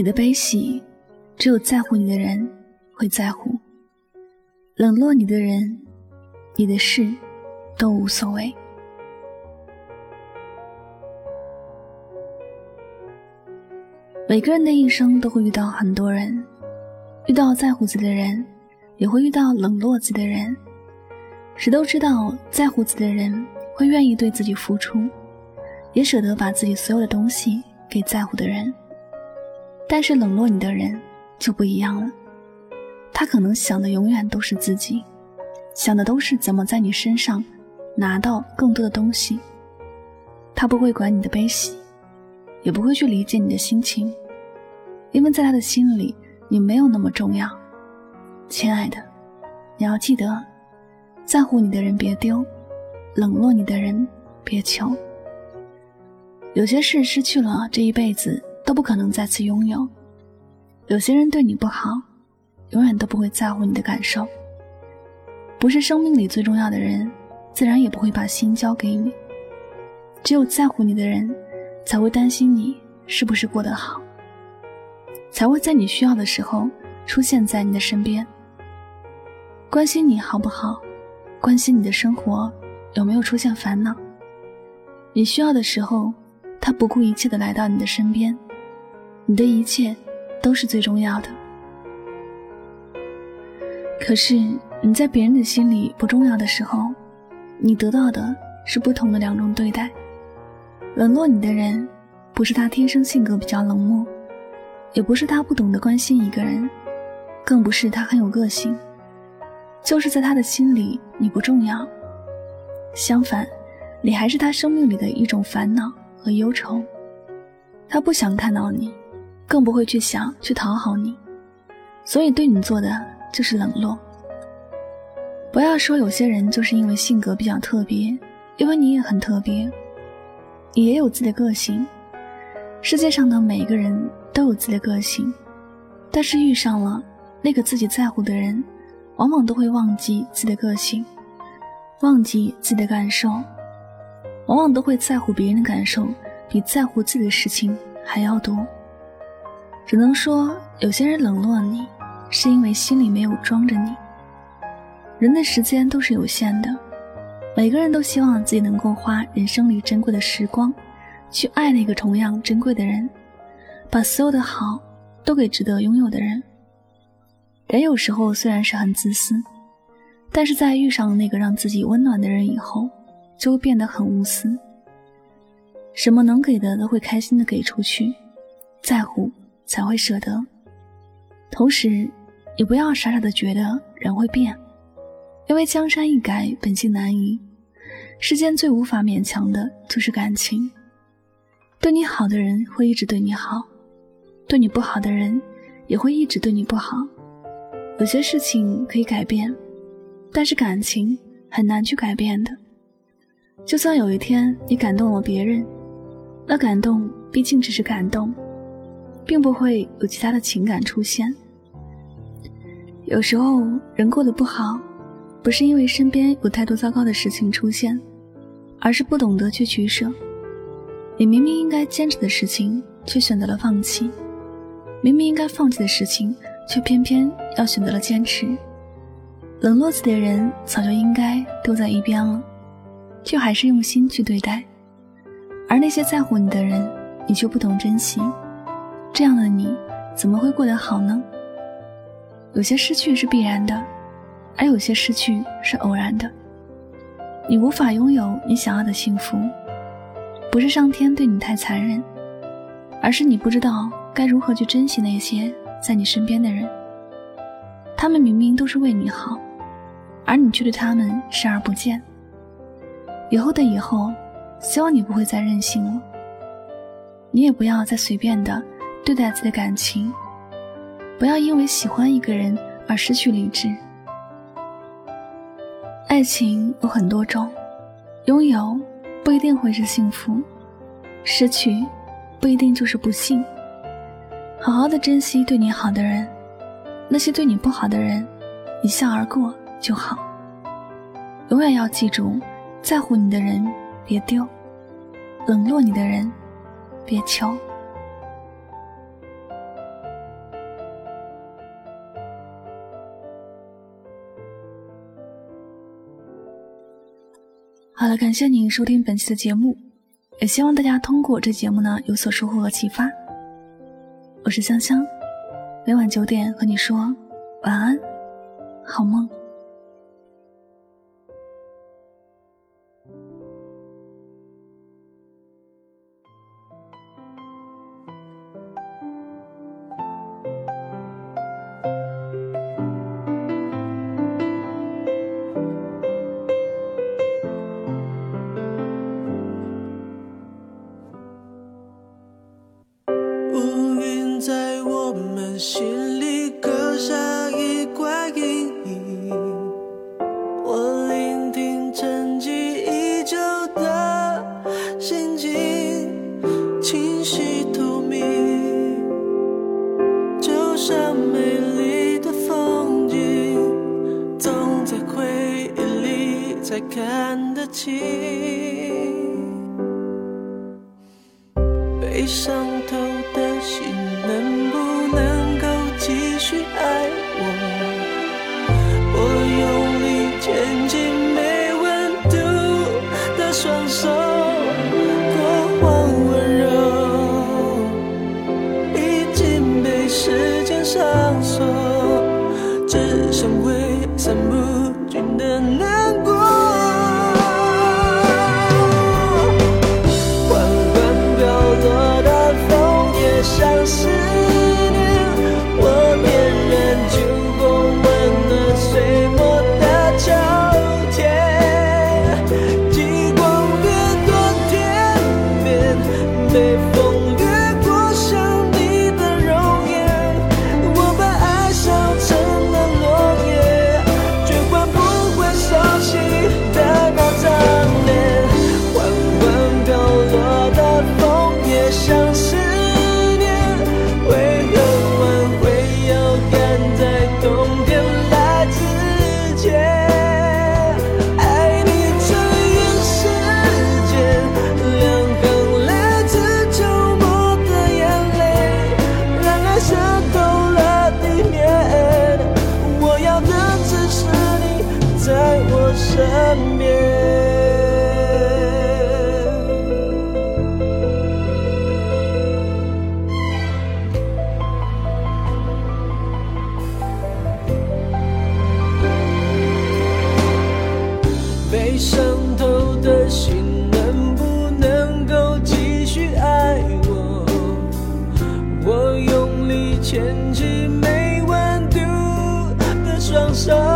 你的悲喜，只有在乎你的人会在乎；冷落你的人，你的事都无所谓。每个人的一生都会遇到很多人，遇到在乎自己的人，也会遇到冷落自己的人。谁都知道，在乎自己的人会愿意对自己付出，也舍得把自己所有的东西给在乎的人。但是冷落你的人就不一样了，他可能想的永远都是自己，想的都是怎么在你身上拿到更多的东西。他不会管你的悲喜，也不会去理解你的心情，因为在他的心里你没有那么重要。亲爱的，你要记得，在乎你的人别丢，冷落你的人别求。有些事失去了，这一辈子。都不可能再次拥有。有些人对你不好，永远都不会在乎你的感受。不是生命里最重要的人，自然也不会把心交给你。只有在乎你的人，才会担心你是不是过得好，才会在你需要的时候出现在你的身边，关心你好不好，关心你的生活有没有出现烦恼。你需要的时候，他不顾一切的来到你的身边。你的一切都是最重要的，可是你在别人的心里不重要的时候，你得到的是不同的两种对待。冷落你的人，不是他天生性格比较冷漠，也不是他不懂得关心一个人，更不是他很有个性，就是在他的心里你不重要。相反，你还是他生命里的一种烦恼和忧愁，他不想看到你。更不会去想去讨好你，所以对你做的就是冷落。不要说有些人就是因为性格比较特别，因为你也很特别，你也有自己的个性。世界上的每个人都有自己的个性，但是遇上了那个自己在乎的人，往往都会忘记自己的个性，忘记自己的感受，往往都会在乎别人的感受，比在乎自己的事情还要多。只能说，有些人冷落你，是因为心里没有装着你。人的时间都是有限的，每个人都希望自己能够花人生里珍贵的时光，去爱那个同样珍贵的人，把所有的好都给值得拥有的人。人有时候虽然是很自私，但是在遇上那个让自己温暖的人以后，就会变得很无私，什么能给的都会开心的给出去，在乎。才会舍得。同时，也不要傻傻的觉得人会变，因为江山易改，本性难移。世间最无法勉强的就是感情。对你好的人会一直对你好，对你不好的人也会一直对你不好。有些事情可以改变，但是感情很难去改变的。就算有一天你感动了别人，那感动毕竟只是感动。并不会有其他的情感出现。有时候人过得不好，不是因为身边有太多糟糕的事情出现，而是不懂得去取舍。你明明应该坚持的事情，却选择了放弃；明明应该放弃的事情，却偏偏要选择了坚持。冷落自己的人早就应该丢在一边了，却还是用心去对待；而那些在乎你的人，你却不懂珍惜。这样的你，怎么会过得好呢？有些失去是必然的，而有些失去是偶然的。你无法拥有你想要的幸福，不是上天对你太残忍，而是你不知道该如何去珍惜那些在你身边的人。他们明明都是为你好，而你却对他们视而不见。以后的以后，希望你不会再任性了，你也不要再随便的。对待自己的感情，不要因为喜欢一个人而失去理智。爱情有很多种，拥有不一定会是幸福，失去不一定就是不幸。好好的珍惜对你好的人，那些对你不好的人，一笑而过就好。永远要记住，在乎你的人别丢，冷落你的人别求。了，感谢您收听本期的节目，也希望大家通过这节目呢有所收获和启发。我是香香，每晚九点和你说晚安，好梦。心里刻下一块阴影，我聆听沉寂已久的心情，清晰透明，就像美丽的风景，总在回忆里才看得清，香味散不想思念，为何挽回要赶在冬天来之前？爱你穿越时间，两行来自秋末的眼泪，让爱渗透了地面。我要的只是你在我身边。伤透的心能不能够继续爱我？我用力牵起没温度的双手。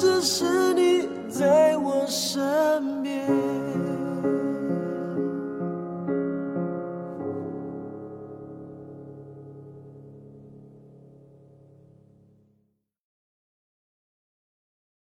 只是你在我身边。